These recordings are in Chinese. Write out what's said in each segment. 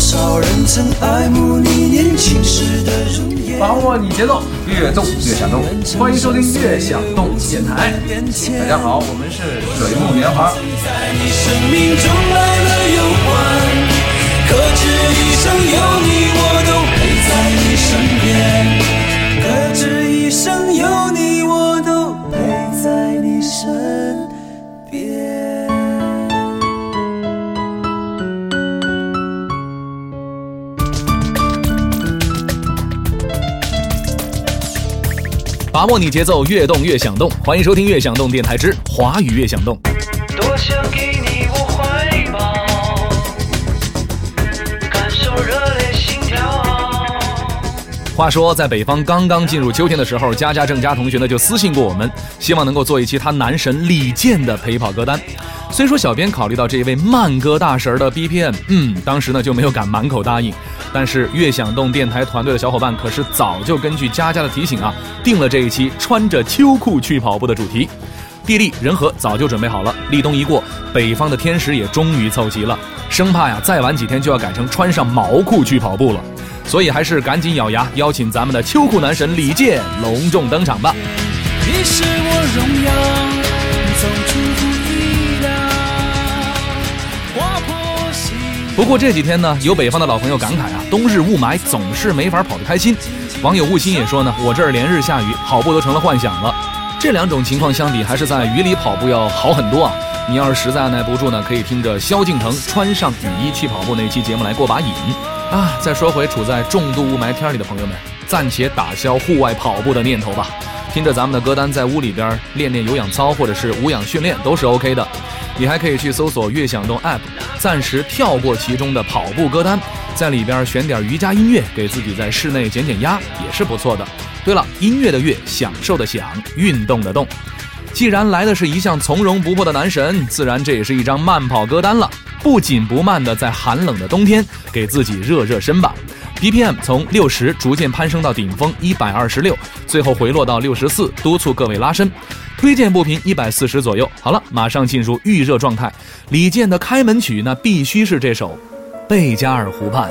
少人曾爱慕你年轻时的容颜。把握你节奏，越动越想动，欢迎收听《越想动》电台。大家好，我们是水木年华。在你生命中来了又还，可知一生有你，我都陪在你身边。可知把握你节奏，越动越想动。欢迎收听《越想动》电台之华语越想动。多想给你话说，在北方刚刚进入秋天的时候，佳佳郑佳同学呢就私信过我们，希望能够做一期他男神李健的陪跑歌单。虽说小编考虑到这一位慢歌大神的 BPM，嗯，当时呢就没有敢满口答应。但是悦享动电台团队的小伙伴可是早就根据佳佳的提醒啊，定了这一期穿着秋裤去跑步的主题。地利人和早就准备好了，立冬一过，北方的天时也终于凑齐了，生怕呀再晚几天就要改成穿上毛裤去跑步了，所以还是赶紧咬牙邀请咱们的秋裤男神李健隆重登场吧。你是我荣耀，总出乎意料，划破心。不过这几天呢，有北方的老朋友感慨啊，冬日雾霾总是没法跑得开心。网友悟心也说呢，我这儿连日下雨，跑步都成了幻想了。这两种情况相比，还是在雨里跑步要好很多啊。你要是实在按耐不住呢，可以听着萧敬腾穿上雨衣去跑步那期节目来过把瘾啊。再说回处在重度雾霾天里的朋友们，暂且打消户外跑步的念头吧。听着咱们的歌单，在屋里边练练有氧操或者是无氧训练都是 OK 的。你还可以去搜索“悦享动 ”App，暂时跳过其中的跑步歌单，在里边选点瑜伽音乐，给自己在室内减减压也是不错的。对了，音乐的乐，享受的享，运动的动。既然来的是一向从容不迫的男神，自然这也是一张慢跑歌单了。不紧不慢的在寒冷的冬天给自己热热身吧。BPM 从六十逐渐攀升到顶峰一百二十六，最后回落到六十四，督促各位拉伸。推荐步频一百四十左右。好了，马上进入预热状态。李健的开门曲那必须是这首《贝加尔湖畔》。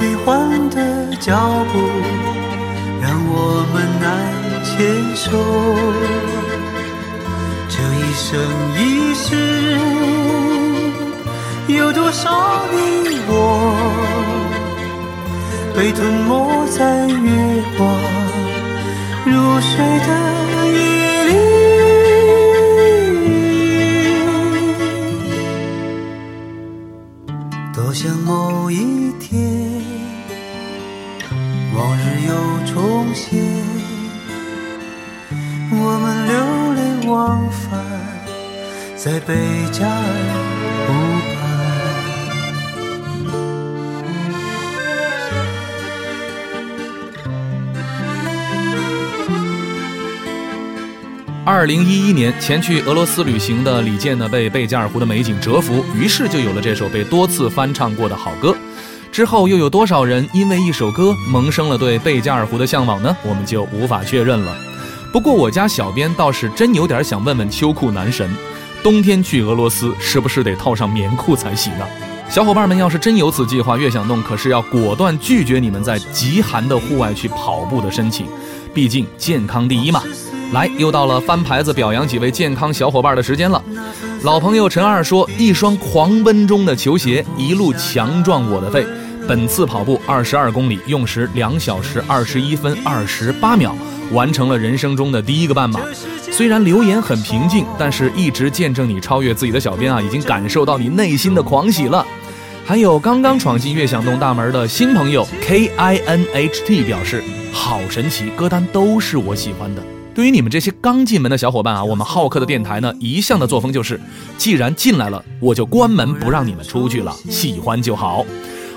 变幻的脚步让我们难牵手。这一生一世，有多少你我被吞没在月光如水的在贝加尔湖畔。二零一一年前去俄罗斯旅行的李健呢，被贝加尔湖的美景折服，于是就有了这首被多次翻唱过的好歌。之后又有多少人因为一首歌萌生了对贝加尔湖的向往呢？我们就无法确认了。不过我家小编倒是真有点想问问秋裤男神，冬天去俄罗斯是不是得套上棉裤才行啊？小伙伴们要是真有此计划，越想动可是要果断拒绝你们在极寒的户外去跑步的申请，毕竟健康第一嘛。来，又到了翻牌子表扬几位健康小伙伴的时间了。老朋友陈二说：“一双狂奔中的球鞋，一路强壮我的肺。本次跑步二十二公里，用时两小时二十一分二十八秒，完成了人生中的第一个半马。虽然留言很平静，但是一直见证你超越自己的小编啊，已经感受到你内心的狂喜了。”还有刚刚闯进悦享动大门的新朋友 K I N H T 表示：“好神奇，歌单都是我喜欢的。”对于你们这些刚进门的小伙伴啊，我们好客的电台呢，一向的作风就是，既然进来了，我就关门不让你们出去了，喜欢就好。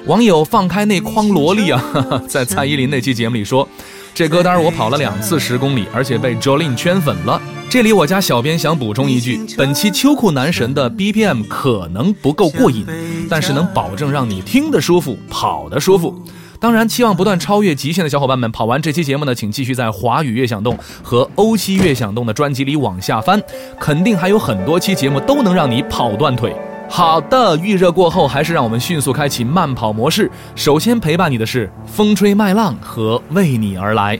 网友放开那筐萝莉啊，在蔡依林那期节目里说。这歌单我跑了两次十公里，而且被 Jolin 圈粉了。这里我家小编想补充一句：本期秋裤男神的 BPM 可能不够过瘾，但是能保证让你听得舒服，跑得舒服。当然，期望不断超越极限的小伙伴们，跑完这期节目呢，请继续在华语乐享动和欧期乐享动的专辑里往下翻，肯定还有很多期节目都能让你跑断腿。好的，预热过后，还是让我们迅速开启慢跑模式。首先陪伴你的是风吹麦浪和为你而来。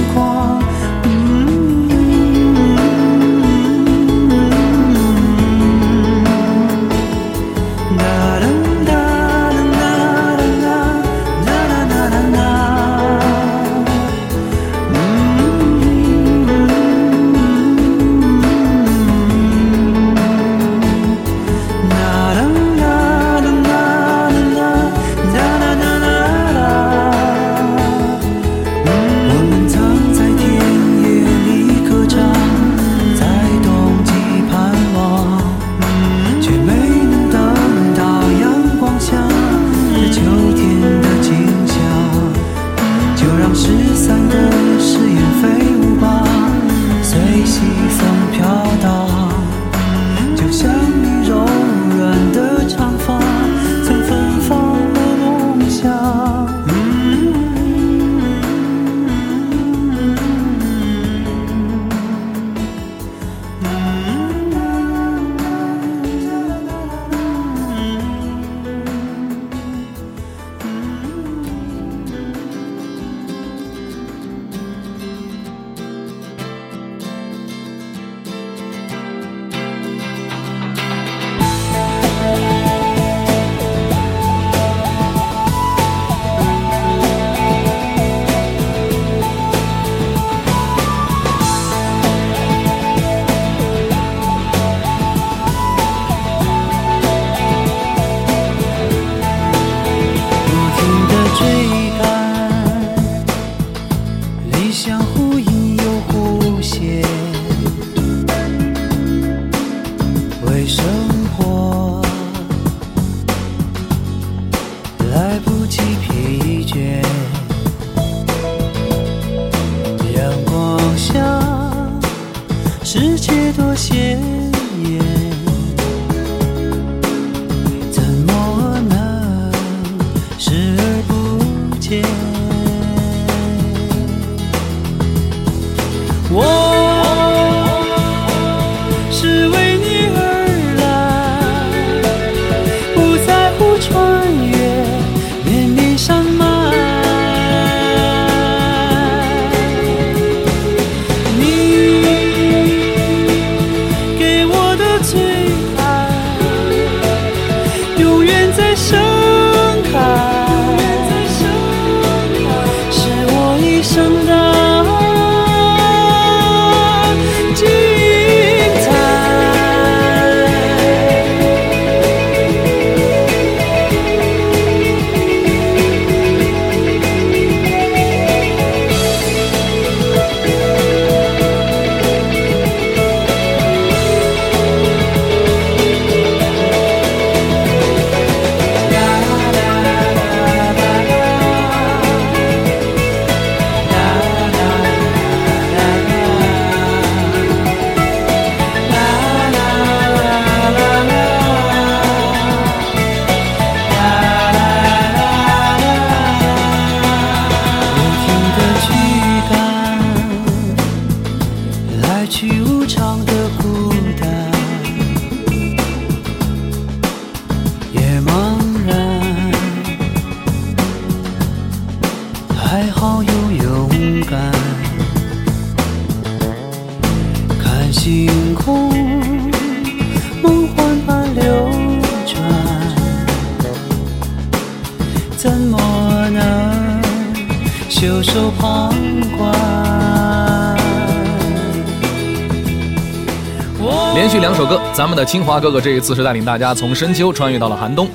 续两首歌，咱们的清华哥哥这一次是带领大家从深秋穿越到了寒冬。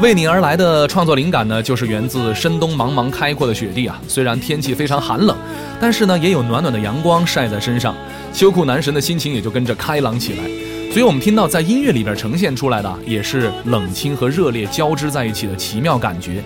为你而来的创作灵感呢，就是源自深冬茫茫开阔的雪地啊。虽然天气非常寒冷，但是呢，也有暖暖的阳光晒在身上，秋裤男神的心情也就跟着开朗起来。所以我们听到在音乐里边呈现出来的，也是冷清和热烈交织在一起的奇妙感觉。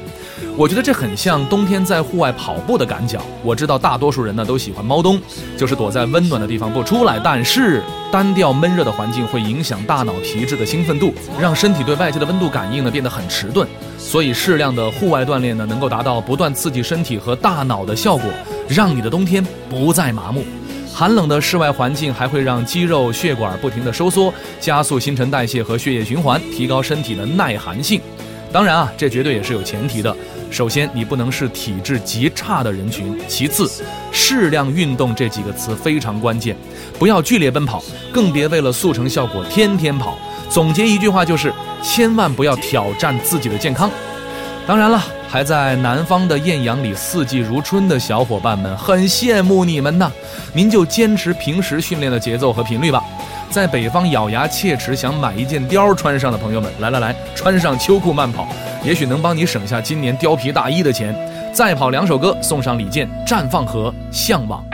我觉得这很像冬天在户外跑步的感脚。我知道大多数人呢都喜欢猫冬，就是躲在温暖的地方不出来。但是单调闷热的环境会影响大脑皮质的兴奋度，让身体对外界的温度感应呢变得很迟钝。所以适量的户外锻炼呢，能够达到不断刺激身体和大脑的效果，让你的冬天不再麻木。寒冷的室外环境还会让肌肉、血管不停地收缩，加速新陈代谢和血液循环，提高身体的耐寒性。当然啊，这绝对也是有前提的。首先，你不能是体质极差的人群；其次，适量运动这几个词非常关键，不要剧烈奔跑，更别为了速成效果天天跑。总结一句话就是：千万不要挑战自己的健康。当然了，还在南方的艳阳里四季如春的小伙伴们，很羡慕你们呐！您就坚持平时训练的节奏和频率吧。在北方咬牙切齿想买一件貂穿上的朋友们，来来来，穿上秋裤慢跑，也许能帮你省下今年貂皮大衣的钱。再跑两首歌，送上李健《绽放》和《向往》。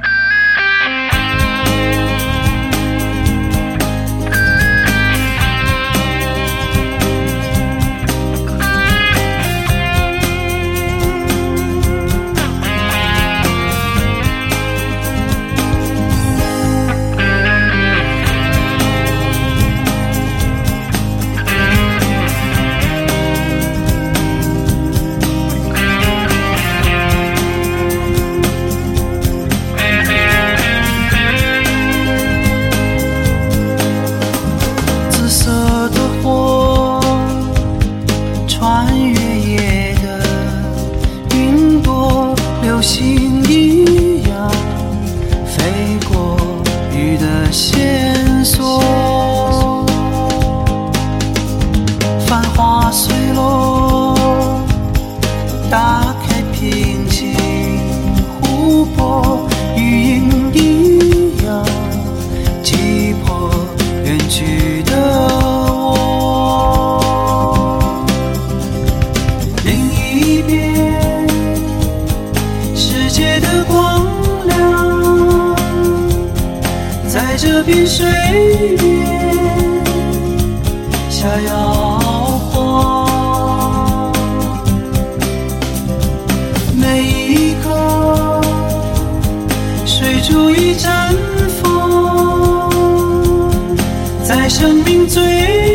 生命最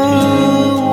给我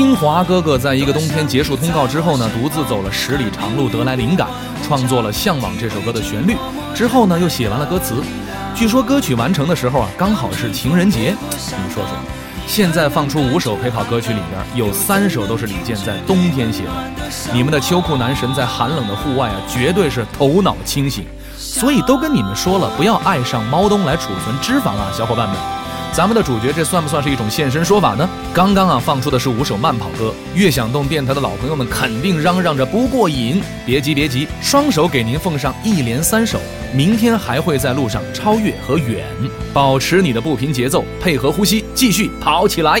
清华哥哥在一个冬天结束通告之后呢，独自走了十里长路，得来灵感，创作了《向往》这首歌的旋律。之后呢，又写完了歌词。据说歌曲完成的时候啊，刚好是情人节。你说说，现在放出五首陪跑歌曲里边，有三首都是李健在冬天写的。你们的秋裤男神在寒冷的户外啊，绝对是头脑清醒。所以都跟你们说了，不要爱上猫冬来储存脂肪啊，小伙伴们。咱们的主角这算不算是一种现身说法呢？刚刚啊放出的是五首慢跑歌，悦享动电台的老朋友们肯定嚷嚷着不过瘾。别急别急，双手给您奉上一连三首，明天还会在路上超越和远，保持你的步频节奏，配合呼吸，继续跑起来。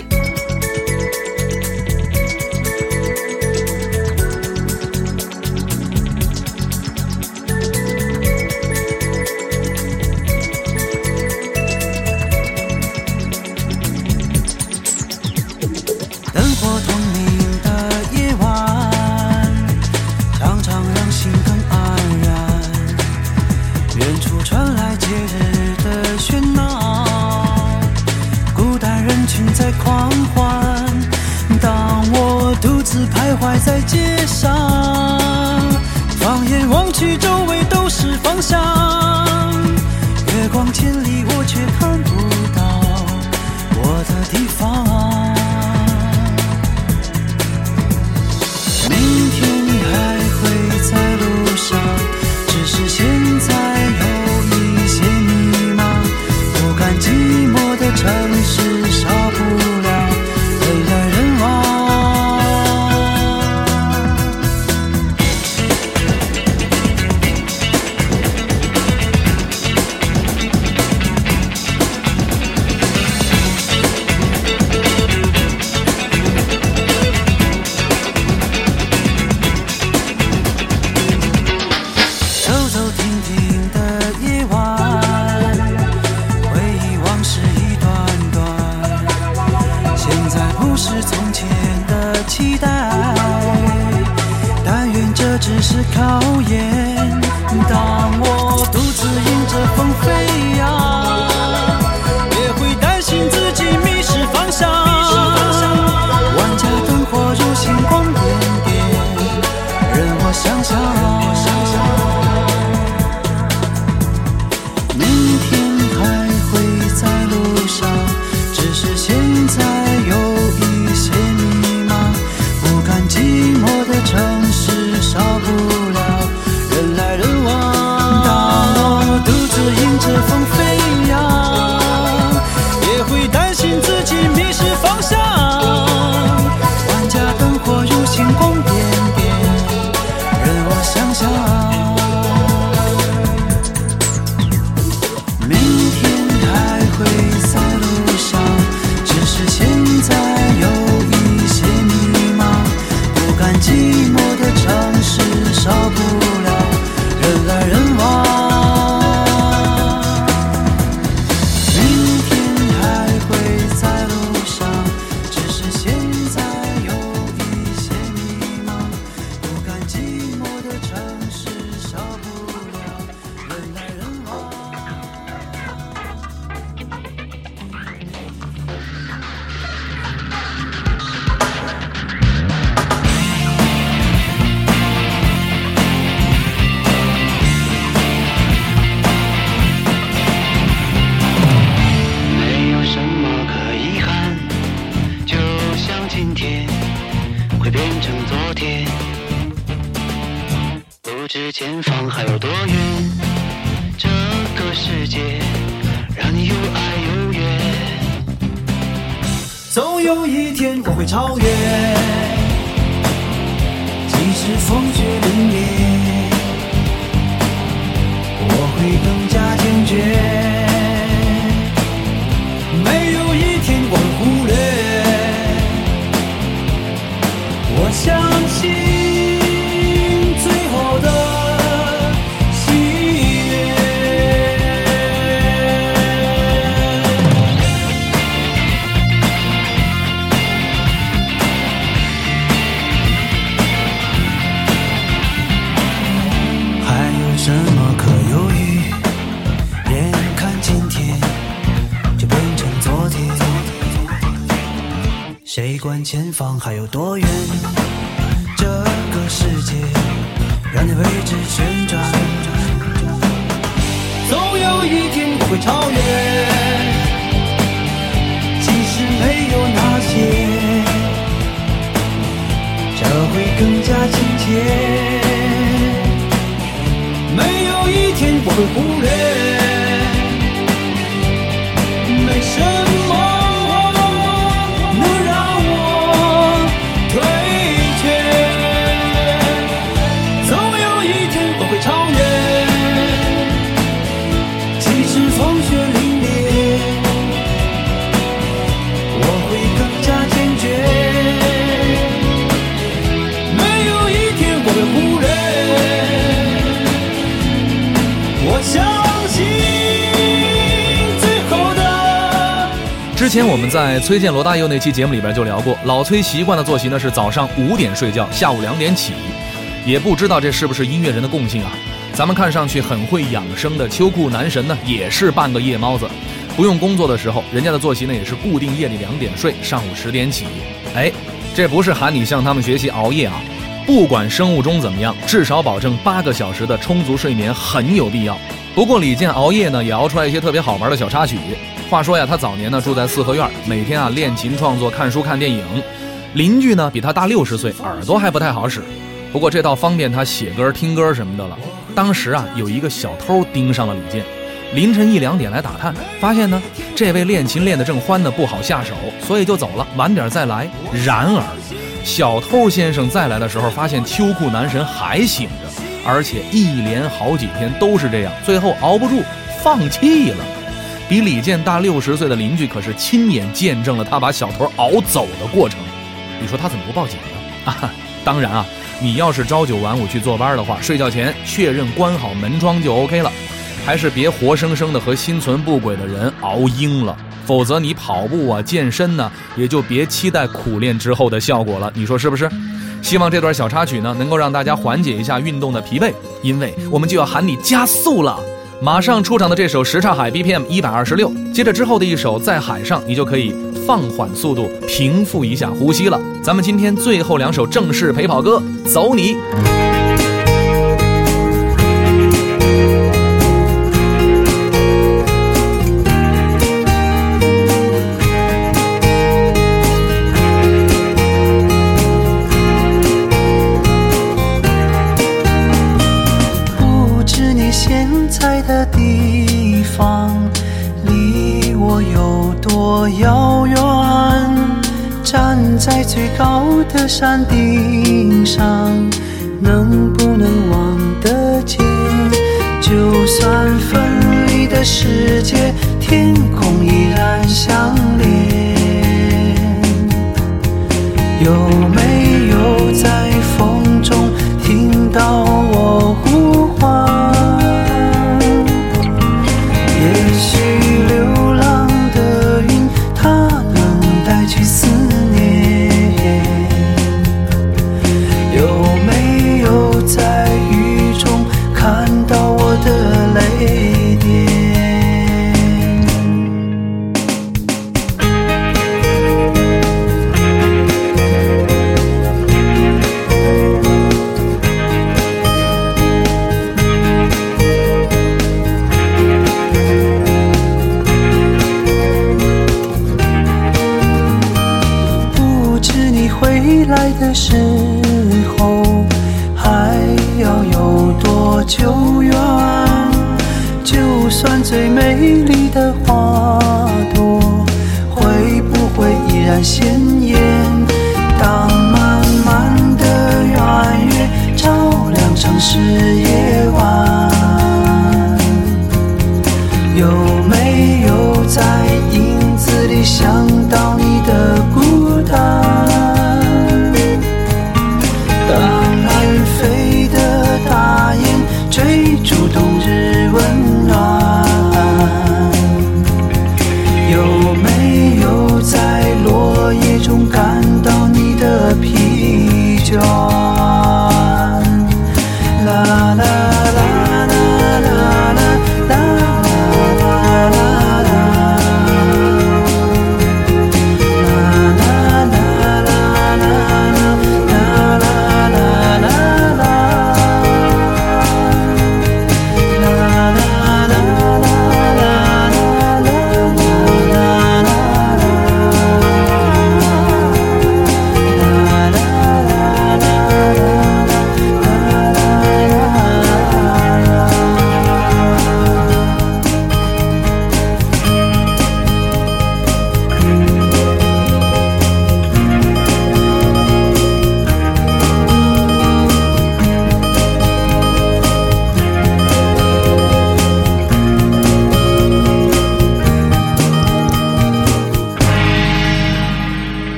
会超越，没有一天我会忽前我们在崔健罗大佑那期节目里边就聊过，老崔习惯的作息呢是早上五点睡觉，下午两点起。也不知道这是不是音乐人的共性啊？咱们看上去很会养生的秋裤男神呢，也是半个夜猫子。不用工作的时候，人家的作息呢也是固定夜里两点睡，上午十点起。哎，这不是喊你向他们学习熬夜啊！不管生物钟怎么样，至少保证八个小时的充足睡眠很有必要。不过李健熬夜呢，也熬出来一些特别好玩的小插曲。话说呀，他早年呢住在四合院，每天啊练琴、创作、看书、看电影。邻居呢比他大六十岁，耳朵还不太好使，不过这倒方便他写歌、听歌什么的了。当时啊，有一个小偷盯上了李健，凌晨一两点来打探，发现呢这位练琴练得正欢呢，不好下手，所以就走了，晚点再来。然而，小偷先生再来的时候，发现秋裤男神还醒着，而且一连好几天都是这样，最后熬不住放弃了。比李健大六十岁的邻居可是亲眼见证了他把小偷熬走的过程。你说他怎么不报警呢？啊，当然啊，你要是朝九晚五去坐班的话，睡觉前确认关好门窗就 OK 了，还是别活生生的和心存不轨的人熬鹰了，否则你跑步啊、健身呢，也就别期待苦练之后的效果了。你说是不是？希望这段小插曲呢，能够让大家缓解一下运动的疲惫，因为我们就要喊你加速了。马上出场的这首《什刹海》BPM 一百二十六，接着之后的一首《在海上》，你就可以放缓速度，平复一下呼吸了。咱们今天最后两首正式陪跑歌，走你！最高的山顶上，能不能望得见？就算分离的世界，天空依然相连。有没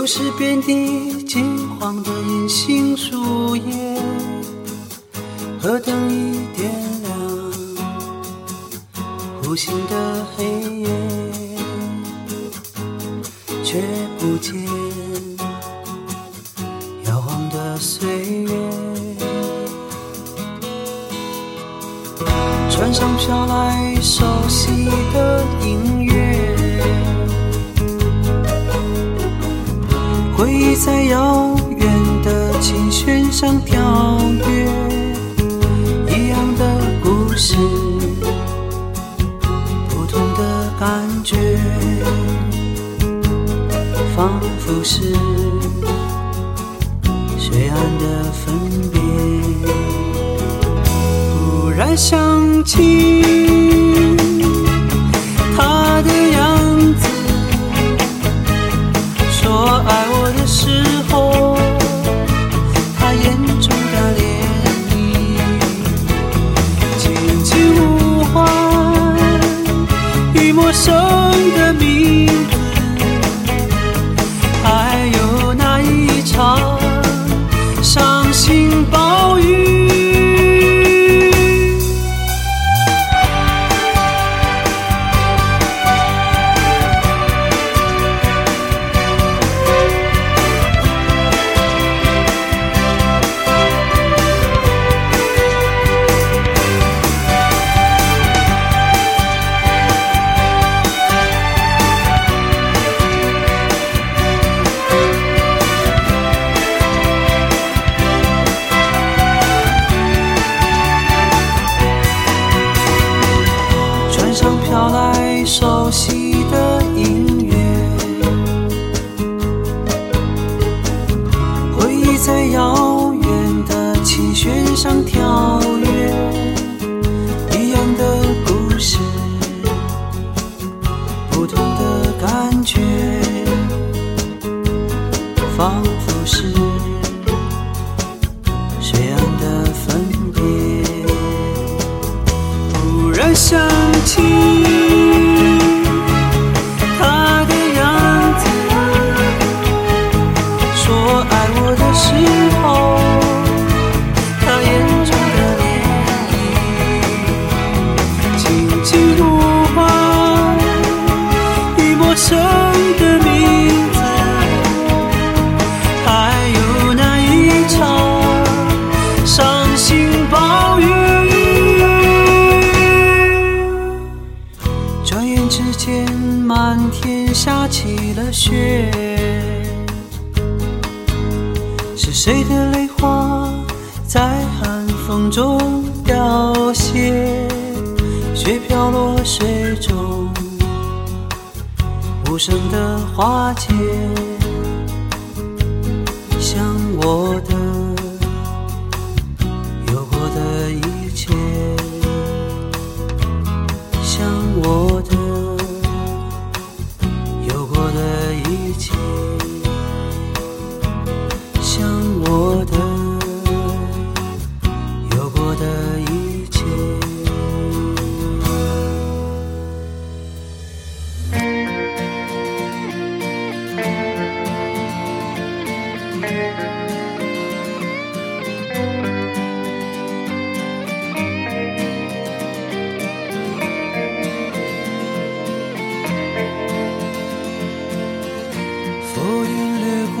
又是遍地金黄的银杏树叶，何等一点亮，无形的黑。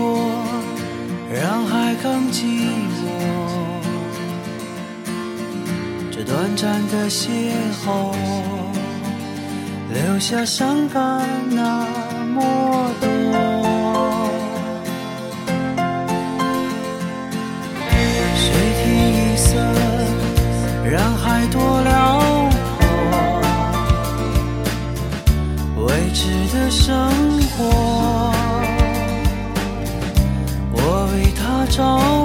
过，让海更寂寞。这短暂的邂逅，留下伤感那么多。水天一色，让海多辽阔。未知的生活，为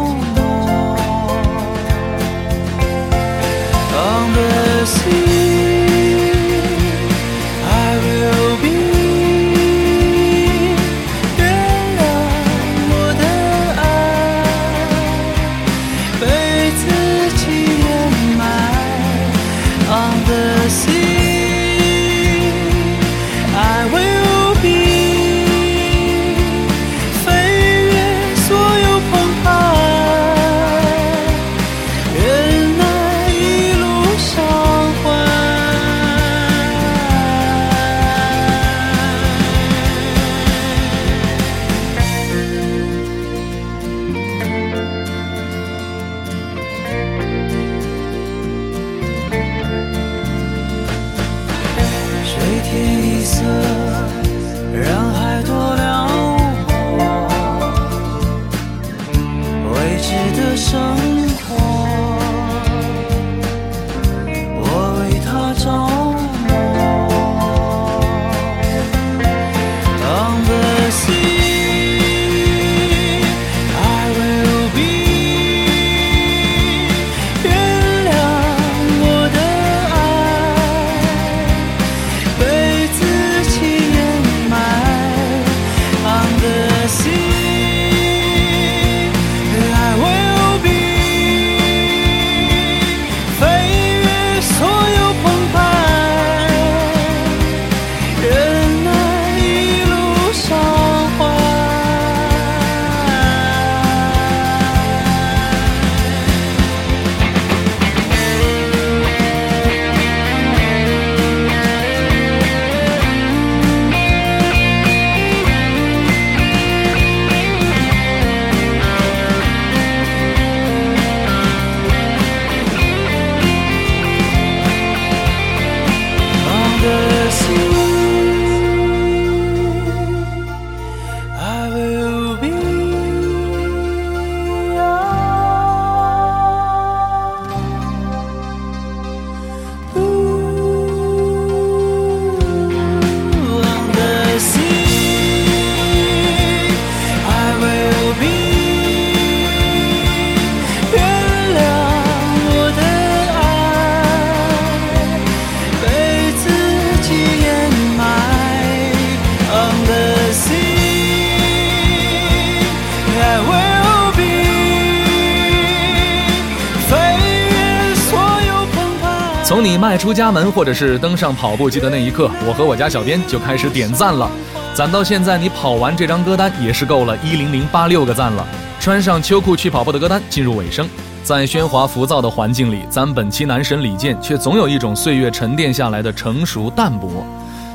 迈出家门，或者是登上跑步机的那一刻，我和我家小编就开始点赞了。攒到现在，你跑完这张歌单也是够了一零零八六个赞了。穿上秋裤去跑步的歌单进入尾声，在喧哗浮躁的环境里，咱本期男神李健却总有一种岁月沉淀下来的成熟淡泊。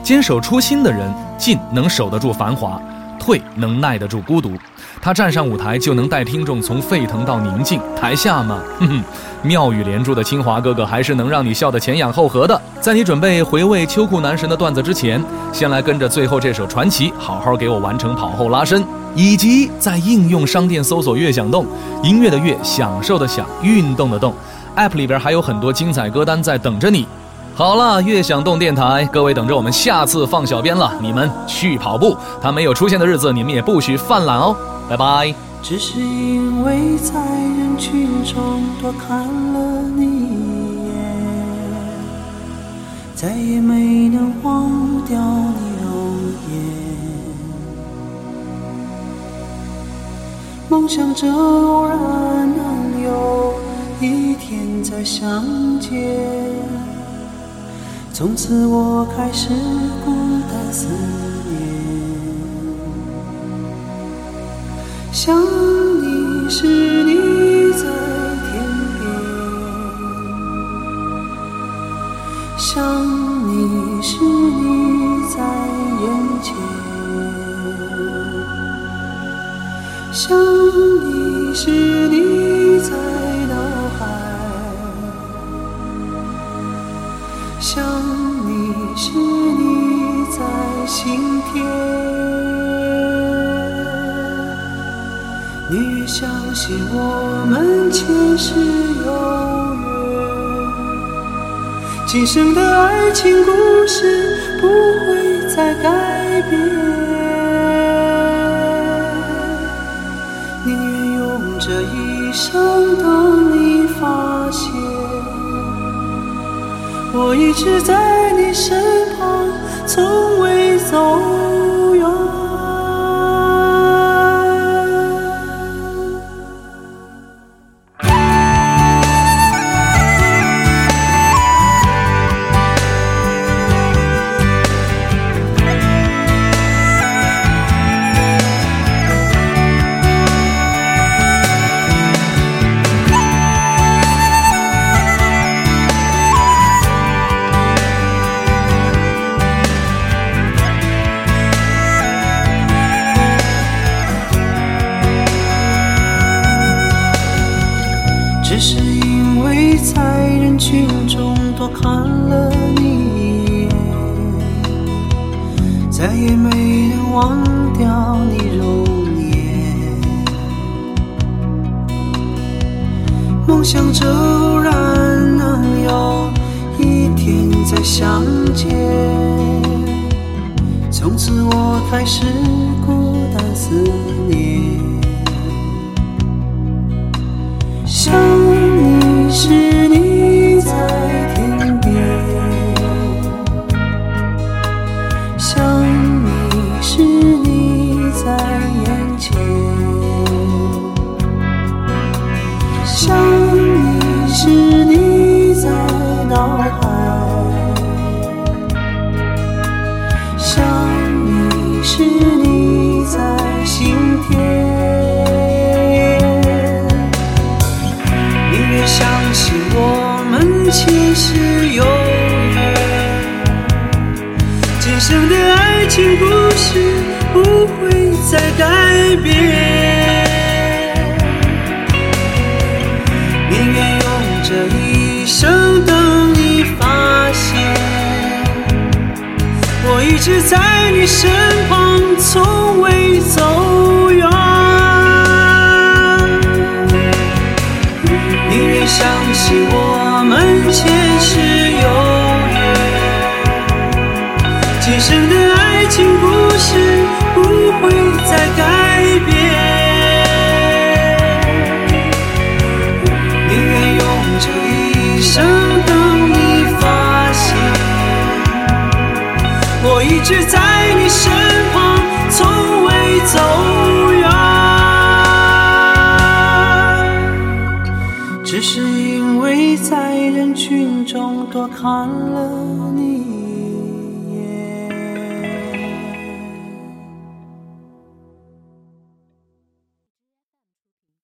坚守初心的人，进能守得住繁华。退能耐得住孤独。他站上舞台就能带听众从沸腾到宁静，台下嘛，哼哼，妙语连珠的清华哥哥还是能让你笑得前仰后合的。在你准备回味秋裤男神的段子之前，先来跟着最后这首传奇，好好给我完成跑后拉伸，以及在应用商店搜索“悦享动”，音乐的悦，享受的享，运动的动。App 里边还有很多精彩歌单在等着你。好了，悦享动电台，各位等着我们下次放小编了。你们去跑步，他没有出现的日子，你们也不许犯懒哦。拜拜。只是因为在人群中多看了你一眼，再也没能忘掉你容颜。梦想着偶然能有一天再相见，从此我开始孤单思念。想你时，你在天边；想你时，你在眼前；想你时，是，你在心田。你越相信我们前世有缘，今生的爱情故事不会再改变。宁愿用这一生等我一直在你身边，脑海；想你时，你在心田。宁愿相信我们前世有缘，今生的爱情故事不会再改变。一直在你身旁，从未看了